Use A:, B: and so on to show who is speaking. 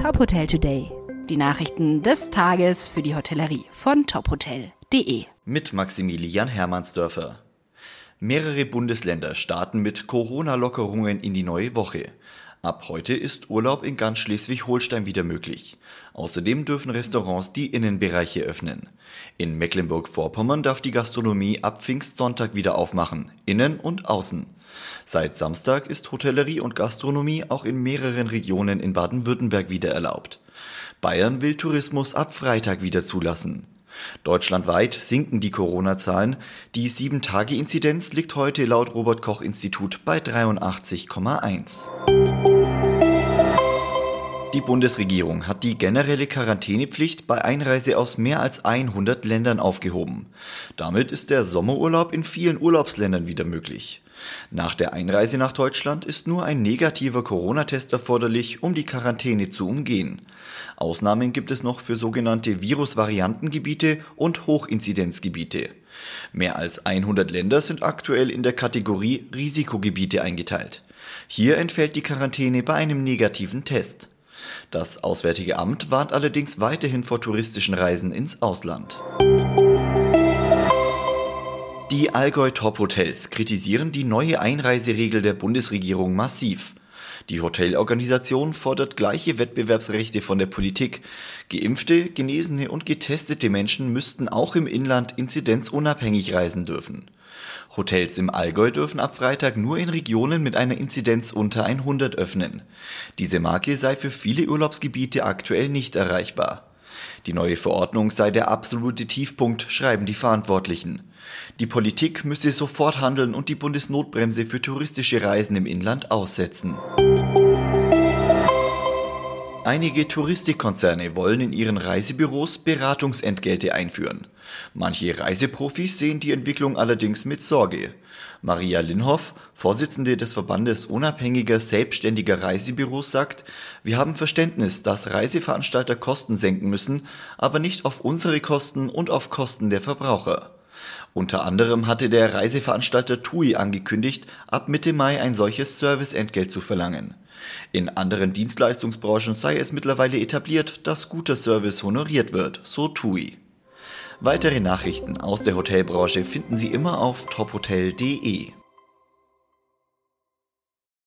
A: Top Hotel Today. Die Nachrichten des Tages für die Hotellerie von tophotel.de.
B: Mit Maximilian Hermannsdörfer. Mehrere Bundesländer starten mit Corona-Lockerungen in die neue Woche. Ab heute ist Urlaub in ganz Schleswig-Holstein wieder möglich. Außerdem dürfen Restaurants die Innenbereiche öffnen. In Mecklenburg-Vorpommern darf die Gastronomie ab Pfingstsonntag wieder aufmachen, innen und außen. Seit Samstag ist Hotellerie und Gastronomie auch in mehreren Regionen in Baden-Württemberg wieder erlaubt. Bayern will Tourismus ab Freitag wieder zulassen. Deutschlandweit sinken die Corona-Zahlen. Die 7-Tage-Inzidenz liegt heute laut Robert Koch Institut bei 83,1. Die Bundesregierung hat die generelle Quarantänepflicht bei Einreise aus mehr als 100 Ländern aufgehoben. Damit ist der Sommerurlaub in vielen Urlaubsländern wieder möglich. Nach der Einreise nach Deutschland ist nur ein negativer Corona-Test erforderlich, um die Quarantäne zu umgehen. Ausnahmen gibt es noch für sogenannte Virusvariantengebiete und Hochinzidenzgebiete. Mehr als 100 Länder sind aktuell in der Kategorie Risikogebiete eingeteilt. Hier entfällt die Quarantäne bei einem negativen Test. Das Auswärtige Amt warnt allerdings weiterhin vor touristischen Reisen ins Ausland. Die Allgäu Top Hotels kritisieren die neue Einreiseregel der Bundesregierung massiv. Die Hotelorganisation fordert gleiche Wettbewerbsrechte von der Politik. Geimpfte, genesene und getestete Menschen müssten auch im Inland inzidenzunabhängig reisen dürfen. Hotels im Allgäu dürfen ab Freitag nur in Regionen mit einer Inzidenz unter 100 öffnen. Diese Marke sei für viele Urlaubsgebiete aktuell nicht erreichbar. Die neue Verordnung sei der absolute Tiefpunkt, schreiben die Verantwortlichen. Die Politik müsse sofort handeln und die Bundesnotbremse für touristische Reisen im Inland aussetzen. Einige Touristikkonzerne wollen in ihren Reisebüros Beratungsentgelte einführen. Manche Reiseprofis sehen die Entwicklung allerdings mit Sorge. Maria Linhoff, Vorsitzende des Verbandes unabhängiger selbstständiger Reisebüros, sagt, wir haben Verständnis, dass Reiseveranstalter Kosten senken müssen, aber nicht auf unsere Kosten und auf Kosten der Verbraucher. Unter anderem hatte der Reiseveranstalter TUI angekündigt, ab Mitte Mai ein solches Serviceentgelt zu verlangen. In anderen Dienstleistungsbranchen sei es mittlerweile etabliert, dass guter Service honoriert wird, so TUI. Weitere Nachrichten aus der Hotelbranche finden Sie immer auf tophotel.de.